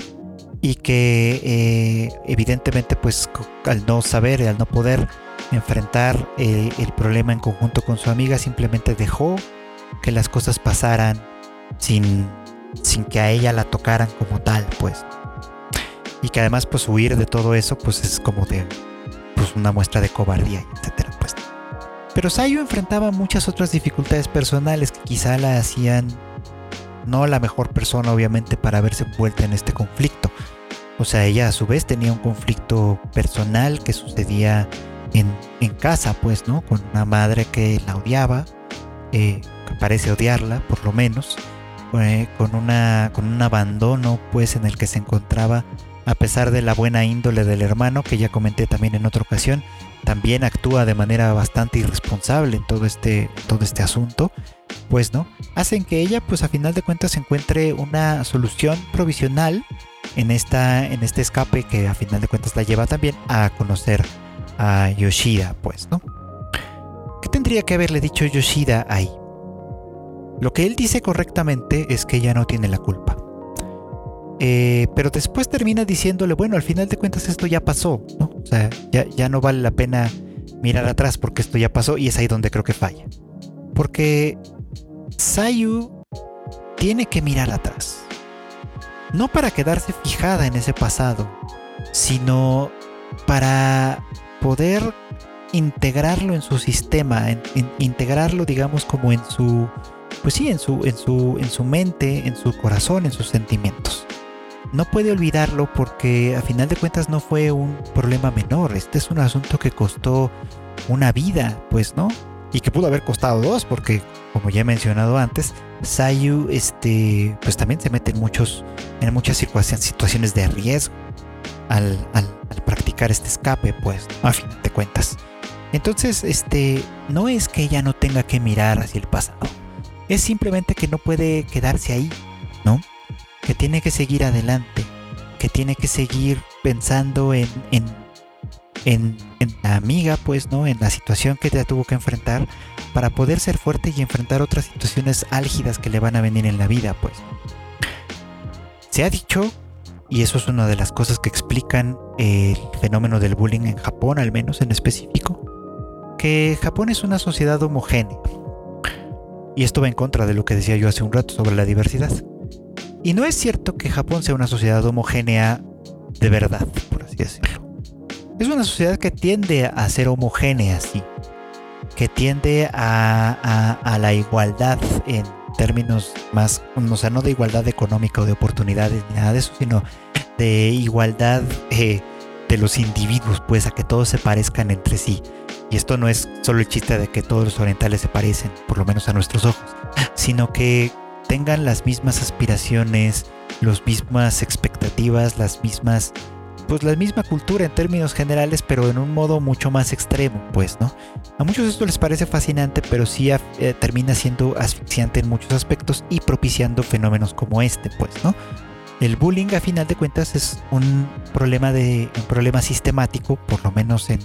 y que eh, evidentemente pues al no saber, al no poder enfrentar eh, el problema en conjunto con su amiga simplemente dejó que las cosas pasaran sin, sin que a ella la tocaran como tal, pues. Y que además, pues huir de todo eso, pues es como de pues, una muestra de cobardía, etcétera, pues. Pero Sayo enfrentaba muchas otras dificultades personales que quizá la hacían no la mejor persona, obviamente, para verse envuelta en este conflicto. O sea, ella a su vez tenía un conflicto personal que sucedía en, en casa, pues, ¿no? Con una madre que la odiaba, eh, parece odiarla, por lo menos, con, una, con un abandono pues en el que se encontraba a pesar de la buena índole del hermano, que ya comenté también en otra ocasión, también actúa de manera bastante irresponsable en todo este, todo este asunto, pues no, hacen que ella pues a final de cuentas encuentre una solución provisional en, esta, en este escape que a final de cuentas la lleva también a conocer a Yoshida, pues, ¿no? ¿Qué tendría que haberle dicho Yoshida ahí? Lo que él dice correctamente es que ella no tiene la culpa. Eh, pero después termina diciéndole, bueno, al final de cuentas esto ya pasó, ¿no? O sea, ya, ya no vale la pena mirar atrás porque esto ya pasó y es ahí donde creo que falla. Porque Sayu tiene que mirar atrás. No para quedarse fijada en ese pasado, sino para poder integrarlo en su sistema, integrarlo digamos como en su pues sí, en su, en su, en su mente, en su corazón, en sus sentimientos. No puede olvidarlo porque a final de cuentas no fue un problema menor. Este es un asunto que costó una vida, pues, ¿no? Y que pudo haber costado dos, porque, como ya he mencionado antes, Sayu, este, pues también se mete en muchos, en muchas situaciones de riesgo al, al, practicar este escape, pues, a final de cuentas. Entonces, este, no es que ella no tenga que mirar hacia el pasado es simplemente que no puede quedarse ahí, ¿no? Que tiene que seguir adelante, que tiene que seguir pensando en, en, en, la amiga, pues, ¿no? En la situación que ya tuvo que enfrentar para poder ser fuerte y enfrentar otras situaciones álgidas que le van a venir en la vida, pues. Se ha dicho, y eso es una de las cosas que explican el fenómeno del bullying en Japón, al menos en específico, que Japón es una sociedad homogénea y esto va en contra de lo que decía yo hace un rato sobre la diversidad. Y no es cierto que Japón sea una sociedad homogénea de verdad, por así decirlo. Es una sociedad que tiende a ser homogénea, sí. Que tiende a, la igualdad en términos más, o sea, no de igualdad económica o de oportunidades ni nada de eso, sino de igualdad eh, de los individuos, pues a que todos se parezcan entre sí. Y esto no es solo el chiste de que todos los orientales se parecen, por lo menos a nuestros ojos, sino que tengan las mismas aspiraciones, las mismas expectativas, las mismas, pues la misma cultura en términos generales, pero en un modo mucho más extremo, pues, ¿no? A muchos esto les parece fascinante, pero sí eh, termina siendo asfixiante en muchos aspectos y propiciando fenómenos como este, pues, ¿no? El bullying a final de cuentas es un problema de un problema sistemático, por lo menos en,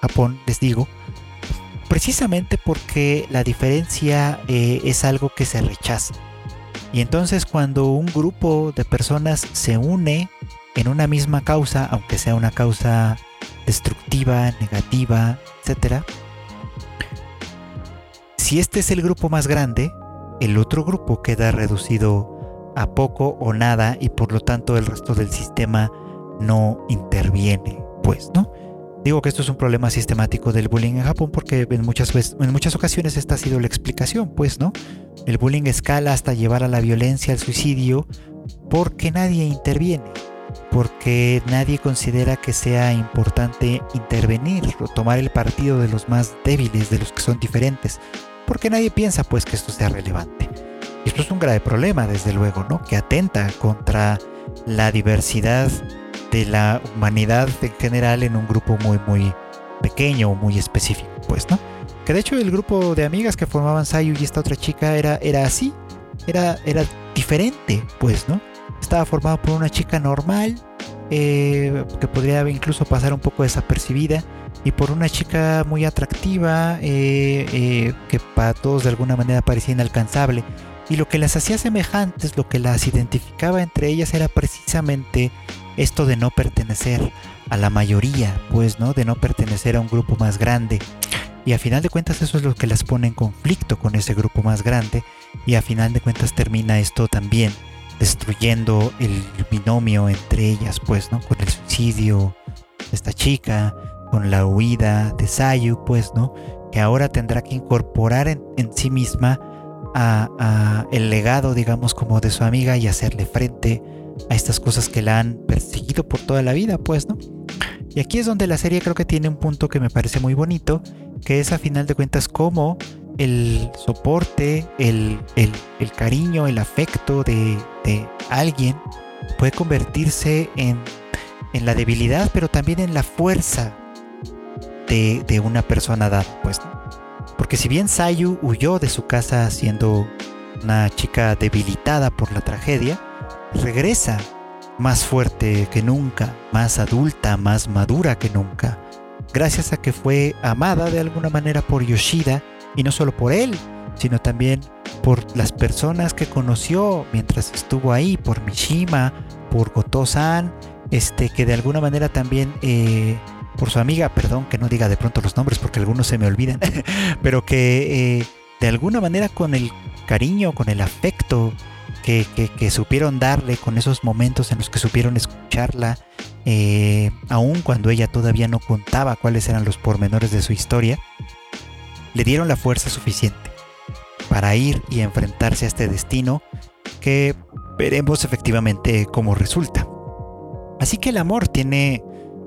Japón les digo, precisamente porque la diferencia eh, es algo que se rechaza. Y entonces cuando un grupo de personas se une en una misma causa, aunque sea una causa destructiva, negativa, etc., si este es el grupo más grande, el otro grupo queda reducido a poco o nada y por lo tanto el resto del sistema no interviene, pues, ¿no? Digo que esto es un problema sistemático del bullying en Japón porque en muchas, veces, en muchas ocasiones esta ha sido la explicación, pues, ¿no? El bullying escala hasta llevar a la violencia, al suicidio, porque nadie interviene, porque nadie considera que sea importante intervenir o tomar el partido de los más débiles, de los que son diferentes, porque nadie piensa pues que esto sea relevante. Y esto es un grave problema, desde luego, ¿no? Que atenta contra la diversidad de la humanidad en general en un grupo muy, muy pequeño muy específico, pues, ¿no? Que de hecho el grupo de amigas que formaban Sayu y esta otra chica era, era así, era, era diferente, pues, ¿no? Estaba formado por una chica normal, eh, que podría incluso pasar un poco desapercibida, y por una chica muy atractiva, eh, eh, que para todos de alguna manera parecía inalcanzable. Y lo que las hacía semejantes, lo que las identificaba entre ellas era precisamente esto de no pertenecer a la mayoría, pues, ¿no? De no pertenecer a un grupo más grande. Y a final de cuentas eso es lo que las pone en conflicto con ese grupo más grande. Y a final de cuentas termina esto también destruyendo el binomio entre ellas, pues, ¿no? Con el suicidio de esta chica, con la huida de Sayu, pues, ¿no? Que ahora tendrá que incorporar en, en sí misma el legado, digamos, como de su amiga y hacerle frente a estas cosas que la han perseguido por toda la vida, pues, ¿no? Y aquí es donde la serie creo que tiene un punto que me parece muy bonito, que es a final de cuentas como el soporte, el, cariño, el afecto de, alguien puede convertirse en, en la debilidad, pero también en la fuerza de, de una persona dada, pues. Porque si bien Sayu huyó de su casa siendo una chica debilitada por la tragedia, regresa más fuerte que nunca, más adulta, más madura que nunca, gracias a que fue amada de alguna manera por Yoshida, y no solo por él, sino también por las personas que conoció mientras estuvo ahí, por Mishima, por Goto-san, este, que de alguna manera también, eh, por su amiga, perdón que no diga de pronto los nombres porque algunos se me olvidan, pero que eh, de alguna manera con el cariño, con el afecto que, supieron darle, con esos momentos en los que supieron escucharla, eh, aun cuando ella todavía no contaba cuáles eran los pormenores de su historia, le dieron la fuerza suficiente para ir y enfrentarse a este destino que veremos efectivamente cómo resulta. Así que el amor tiene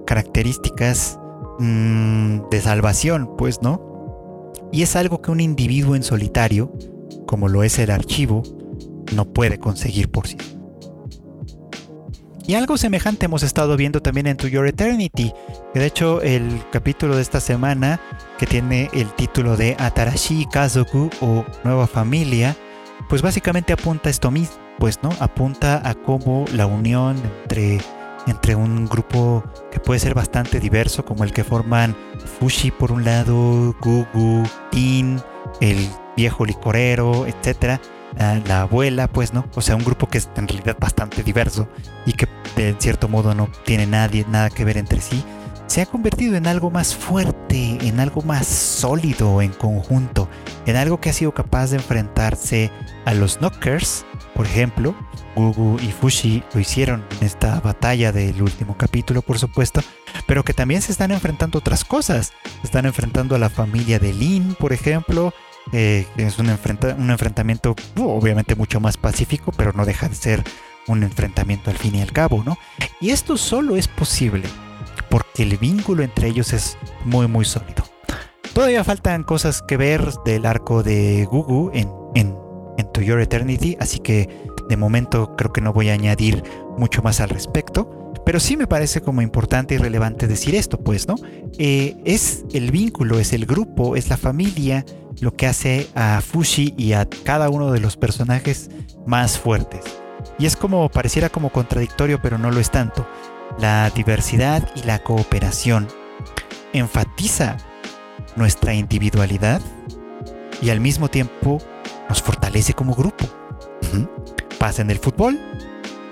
características mm, de salvación, pues, ¿no? Y es algo que un individuo en solitario, como lo es el archivo, no puede conseguir por sí. Y algo semejante hemos estado viendo también en To Your Eternity, que de hecho el capítulo de esta semana, que tiene el título de Atarashi Kazoku o Nueva Familia, pues básicamente apunta a esto mismo, pues, ¿no? Apunta a cómo la unión entre, entre un grupo que puede ser bastante diverso, como el que forman Fushi por un lado, Gugu, Tin, el viejo licorero, etcétera, la, abuela, pues, ¿no? O sea, un grupo que es en realidad bastante diverso y que de cierto modo no tiene nadie, nada que ver entre sí, se ha convertido en algo más fuerte, en algo más sólido en conjunto, en algo que ha sido capaz de enfrentarse a los Knockers, por ejemplo. Gugu y Fushi lo hicieron en esta batalla del último capítulo, por supuesto, pero que también se están enfrentando otras cosas. Se están enfrentando a la familia de Lin, por ejemplo, eh, es un, un enfrentamiento uh, obviamente mucho más pacífico, pero no deja de ser un enfrentamiento al fin y al cabo, ¿no? Y esto solo es posible porque el vínculo entre ellos es muy muy sólido. Todavía faltan cosas que ver del arco de Gugu en, en, en To Your Eternity, así que de momento creo que no voy a añadir mucho más al respecto. Pero sí me parece como importante y relevante decir esto, pues, ¿no? Eh, es el vínculo, es el grupo, es la familia lo que hace a Fushi y a cada uno de los personajes más fuertes. Y es como pareciera como contradictorio, pero no lo es tanto. La diversidad y la cooperación enfatiza nuestra individualidad y al mismo tiempo nos fortalece como grupo. Pasa en el fútbol,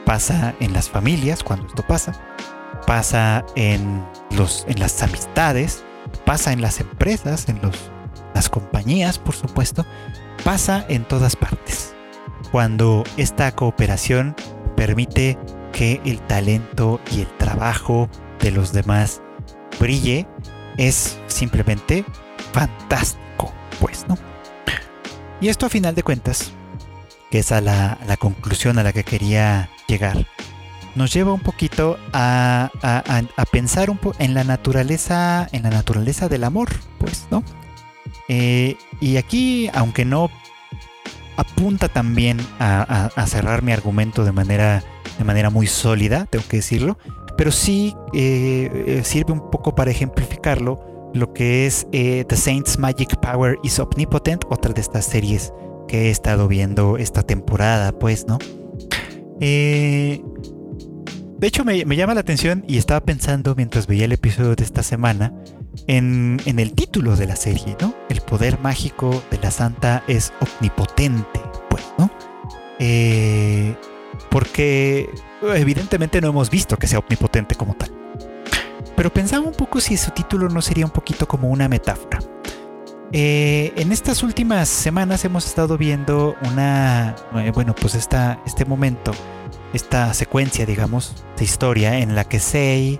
pasa en las familias cuando esto pasa, pasa en, los, en las amistades, pasa en las empresas, en los las compañías, por supuesto, pasa en todas partes. Cuando esta cooperación permite que el talento y el trabajo de los demás brille, es simplemente fantástico, pues, ¿no? Y esto a final de cuentas, que es a la, conclusión a la que quería llegar, nos lleva un poquito a, a pensar un poco en la naturaleza, en la naturaleza del amor, pues, ¿no? Eh, y aquí, aunque no apunta también a, cerrar mi argumento de manera, de manera muy sólida, tengo que decirlo, pero sí eh, eh, sirve un poco para ejemplificarlo lo que es The Saints Magic Power is Omnipotent, otra de estas series que he estado viendo esta temporada, pues, ¿no? de hecho, me, me llama la atención y estaba pensando mientras veía el episodio de esta semana en, el título de la serie, ¿no? El poder mágico de la santa es omnipotente, pues, ¿no? Eh, porque evidentemente no hemos visto que sea omnipotente como tal. Pero pensaba un poco si su título no sería un poquito como una metáfora. Eh, en estas últimas semanas hemos estado viendo una, eh, bueno, pues esta, este momento, esta secuencia, digamos, de historia en la que Sei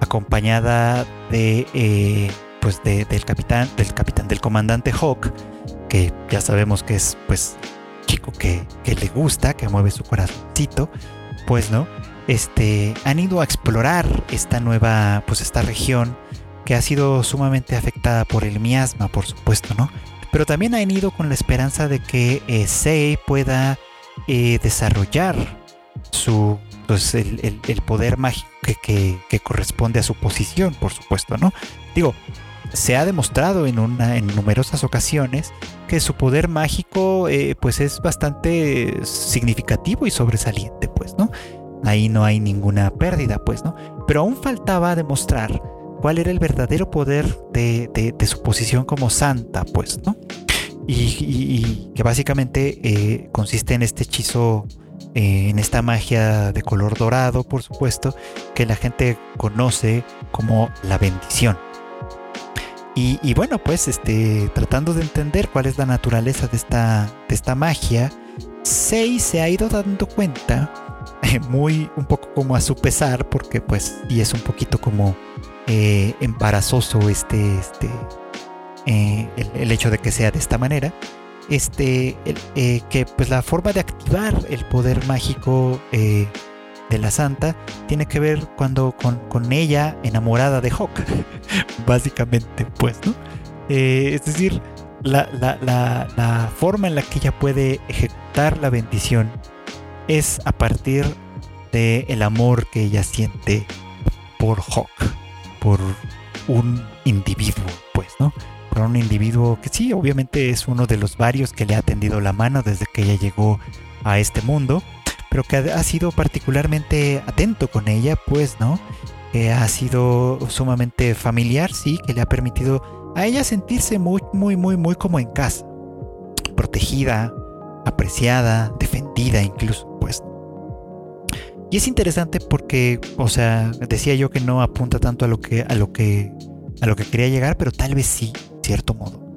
acompañada de eh, pues del capitán, del capitán, del comandante Hawk, que ya sabemos que es pues chico que, le gusta, que mueve su corazoncito, pues no, este, han ido a explorar esta nueva, pues esta región que ha sido sumamente afectada por el miasma, por supuesto, ¿no? Pero también han ido con la esperanza de que eh, Sei pueda eh, desarrollar su pues el, poder mágico que, corresponde a su posición, por supuesto, ¿no? Digo, se ha demostrado en, una, en numerosas ocasiones que su poder mágico eh, pues es bastante significativo y sobresaliente, pues, ¿no? Ahí no hay ninguna pérdida, pues, ¿no? Pero aún faltaba demostrar cuál era el verdadero poder de, su posición como santa, pues, ¿no? Y, que básicamente eh, consiste en este hechizo, eh, en esta magia de color dorado, por supuesto, que la gente conoce como la bendición. Y, bueno, pues este, tratando de entender cuál es la naturaleza de esta, de esta magia, Sei se ha ido dando cuenta, muy un poco como a su pesar, porque pues, y es un poquito como eh, embarazoso este, este, eh, el, hecho de que sea de esta manera, este, eh, que pues la forma de activar el poder mágico de la santa tiene que ver cuando con, ella enamorada de Hawk, básicamente, pues, ¿no? es decir, la, la, forma en la que ella puede ejecutar la bendición es a partir del el amor que ella siente por Hawk por un individuo, pues, ¿no? Por un individuo que sí, obviamente es uno de los varios que le ha tendido la mano desde que ella llegó a este mundo, pero que ha sido particularmente atento con ella, pues, ¿no? Que ha sido sumamente familiar, sí, que le ha permitido a ella sentirse muy, muy, muy, muy como en casa, protegida, apreciada, defendida incluso. Es interesante porque, o sea, decía yo que no apunta tanto a lo que, a lo que, a lo que quería llegar, pero tal vez sí, cierto modo.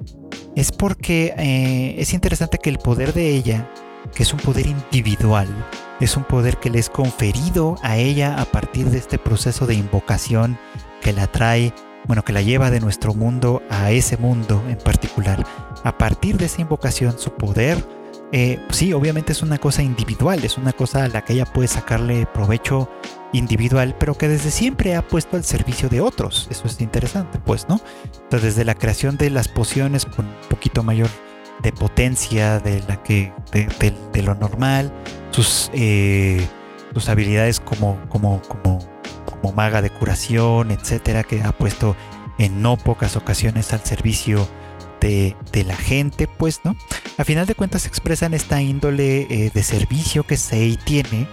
Es porque eh, es interesante que el poder de ella, que es un poder individual, es un poder que le es conferido a ella a partir de este proceso de invocación que la trae, bueno, que la lleva de nuestro mundo a ese mundo en particular. A partir de esa invocación, su poder eh, sí, obviamente es una cosa individual, es una cosa a la que ella puede sacarle provecho individual, pero que desde siempre ha puesto al servicio de otros. Eso es interesante, pues, ¿no? Desde la creación de las pociones con un poquito mayor de potencia de la que lo normal, sus, eh, sus habilidades como, como, como, como maga de curación, etcétera, que ha puesto en no pocas ocasiones al servicio de, la gente, pues, ¿no? A final de cuentas expresan esta índole eh, de servicio que Sei tiene,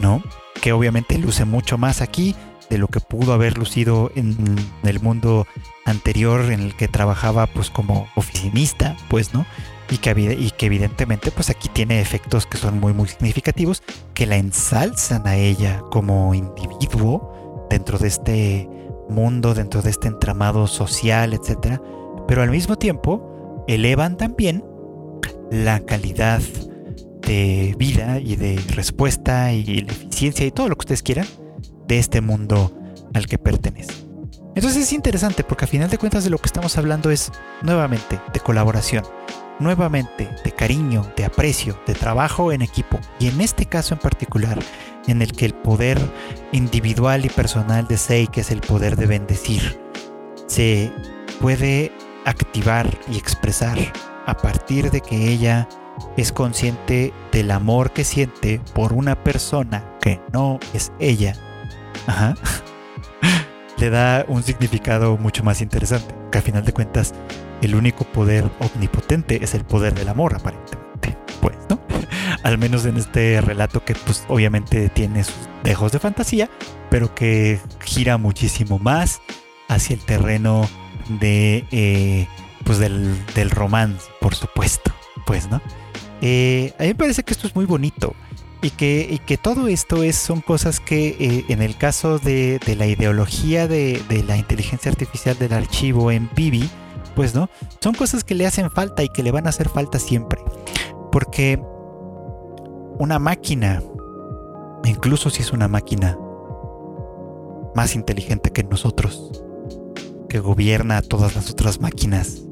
¿no? Que obviamente luce mucho más aquí de lo que pudo haber lucido en el mundo anterior en el que trabajaba pues como oficinista, pues, ¿no? Y que, y que evidentemente pues aquí tiene efectos que son muy muy significativos que la ensalzan a ella como individuo dentro de este mundo, dentro de este entramado social, etcétera, pero al mismo tiempo elevan también la calidad de vida y de respuesta y la eficiencia y todo lo que ustedes quieran de este mundo al que pertenece. Entonces es interesante porque a final de cuentas de lo que estamos hablando es nuevamente de colaboración, nuevamente de cariño, de aprecio, de trabajo en equipo y en este caso en particular en el que el poder individual y personal de Sei, que es el poder de bendecir, se puede activar y expresar a partir de que ella es consciente del amor que siente por una persona que no es ella, le da un significado mucho más interesante, que a final de cuentas el único poder omnipotente es el poder del amor aparentemente, pues, ¿no? Al menos en este relato que pues obviamente tiene sus dejos de fantasía, pero que gira muchísimo más hacia el terreno de eh, pues del, romance, por supuesto, pues, ¿no? Eh, a mí me parece que esto es muy bonito y que, y que todo esto es, son cosas que eh, en el caso de, la ideología de, la inteligencia artificial del archivo en Vivi, pues, ¿no? Son cosas que le hacen falta y que le van a hacer falta siempre. Porque una máquina, incluso si es una máquina más inteligente que nosotros, que gobierna a todas las otras máquinas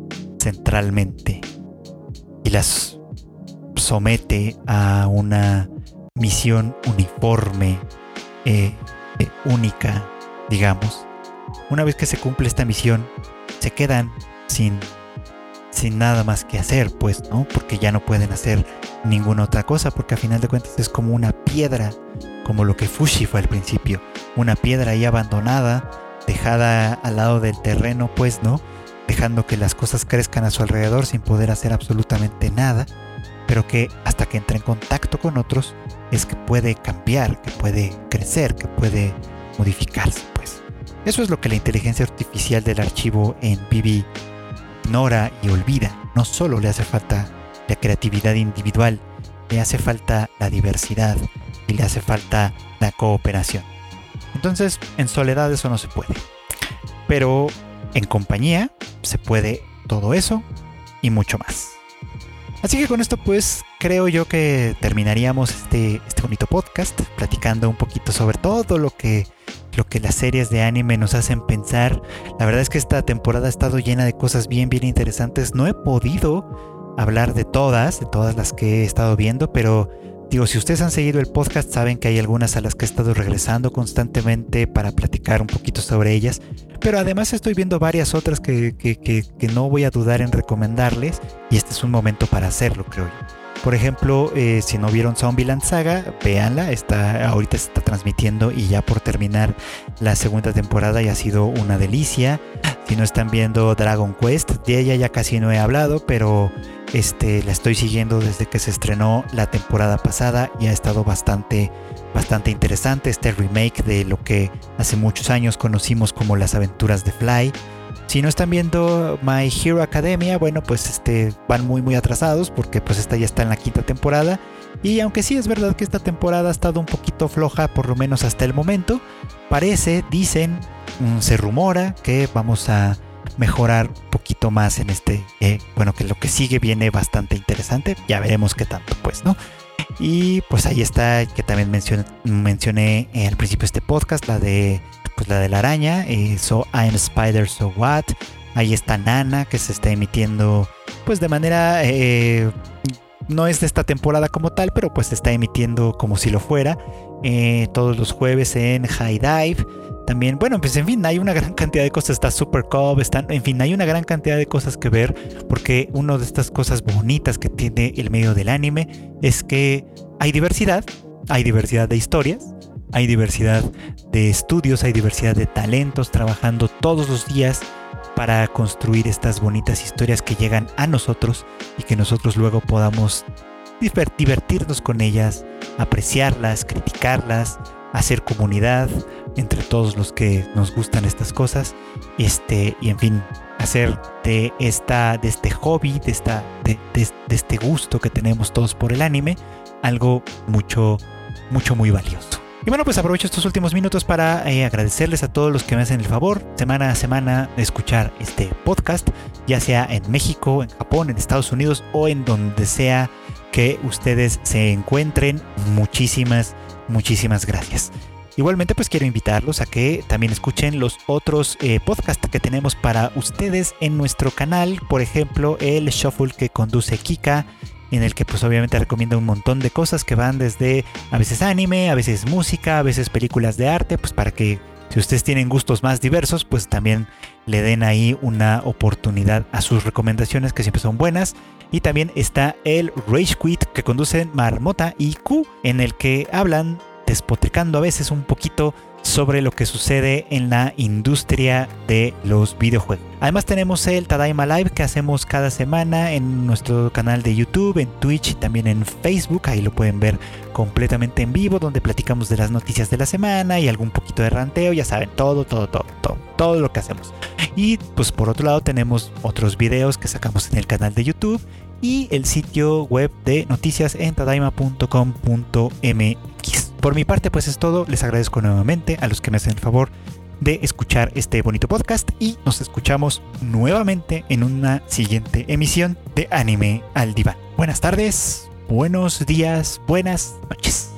centralmente y las somete a una misión uniforme, eh, eh, única, digamos. Una vez que se cumple esta misión, se quedan sin, sin nada más que hacer, pues, ¿no? Porque ya no pueden hacer ninguna otra cosa, porque a final de cuentas es como una piedra, como lo que Fushi fue al principio, una piedra ahí abandonada, dejada al lado del terreno, pues, ¿no? Dejando que las cosas crezcan a su alrededor sin poder hacer absolutamente nada, pero que hasta que entra en contacto con otros es que puede cambiar, que puede crecer, que puede modificarse, pues. Eso es lo que la inteligencia artificial del archivo en Vivi ignora y olvida. No solo le hace falta la creatividad individual, le hace falta la diversidad y le hace falta la cooperación. Entonces, en soledad eso no se puede. Pero en compañía se puede todo eso y mucho más. Así que con esto pues creo yo que terminaríamos este, este bonito podcast platicando un poquito sobre todo lo que, lo que las series de anime nos hacen pensar. La verdad es que esta temporada ha estado llena de cosas bien, bien interesantes. No he podido hablar de todas, de todas las que he estado viendo, pero Digo, si ustedes han seguido el podcast, saben que hay algunas a las que he estado regresando constantemente para platicar un poquito sobre ellas. Pero además estoy viendo varias otras que, no voy a dudar en recomendarles. Y este es un momento para hacerlo, creo yo. Por ejemplo, eh, si no vieron Zombieland Saga, véanla. Está, ahorita se está transmitiendo y ya por terminar la segunda temporada y ha sido una delicia. Si no están viendo Dragon Quest, de ella ya casi no he hablado, pero este, la estoy siguiendo desde que se estrenó la temporada pasada y ha estado bastante, bastante interesante. Este remake de lo que hace muchos años conocimos como las aventuras de Fly. Si no están viendo My Hero Academia, bueno, pues este, van muy muy atrasados porque pues esta ya está en la quinta temporada. Y aunque sí es verdad que esta temporada ha estado un poquito floja, por lo menos hasta el momento, parece, dicen, mm, se rumora que vamos a mejorar un poquito más en este, eh, bueno, que lo que sigue viene bastante interesante, ya veremos qué tanto, pues, ¿no? Y pues ahí está, que también mencioné, mencioné al principio de este podcast, la de, pues la de la araña, eh, So I'm Spider, So What. Ahí está Nana, que se está emitiendo, pues de manera, eh, no es de esta temporada como tal, pero pues se está emitiendo como si lo fuera, todos los jueves en High Dive. También, bueno, pues en fin, hay una gran cantidad de cosas. Está Super Cub, están, en fin, hay una gran cantidad de cosas que ver. Porque una de estas cosas bonitas que tiene el medio del anime es que hay diversidad, hay diversidad de historias, hay diversidad de estudios, hay diversidad de talentos trabajando todos los días para construir estas bonitas historias que llegan a nosotros y que nosotros luego podamos divertirnos con ellas, apreciarlas, criticarlas, hacer comunidad entre todos los que nos gustan estas cosas. Este, y en fin, hacer de esta, de este hobby, de esta, de, este gusto que tenemos todos por el anime, algo mucho, mucho muy valioso. Y bueno, pues aprovecho estos últimos minutos para eh, agradecerles a todos los que me hacen el favor semana a semana de escuchar este podcast, ya sea en México, en Japón, en Estados Unidos o en donde sea que ustedes se encuentren. Muchísimas, muchísimas gracias. Igualmente pues quiero invitarlos a que también escuchen los otros eh, podcasts que tenemos para ustedes en nuestro canal, por ejemplo el Shuffle que conduce Kika, en el que pues obviamente recomienda un montón de cosas que van desde a veces anime, a veces música, a veces películas de arte, pues para que si ustedes tienen gustos más diversos, pues también le den ahí una oportunidad a sus recomendaciones que siempre son buenas. Y también está el Rage Quit que conducen Marmota y Q, en el que hablan despotricando a veces un poquito sobre lo que sucede en la industria de los videojuegos. Además tenemos el Tadaima Live que hacemos cada semana en nuestro canal de YouTube, en Twitch y también en Facebook. Ahí lo pueden ver completamente en vivo, donde platicamos de las noticias de la semana y algún poquito de ranteo. Ya saben, todo, todo, todo, todo, todo lo que hacemos. Y pues por otro lado tenemos otros videos que sacamos en el canal de YouTube y el sitio web de noticias en tadaima.com.mx. Por mi parte, pues es todo. Les agradezco nuevamente a los que me hacen el favor de escuchar este bonito podcast y nos escuchamos nuevamente en una siguiente emisión de Anime al Diván. Buenas tardes, buenos días, buenas noches.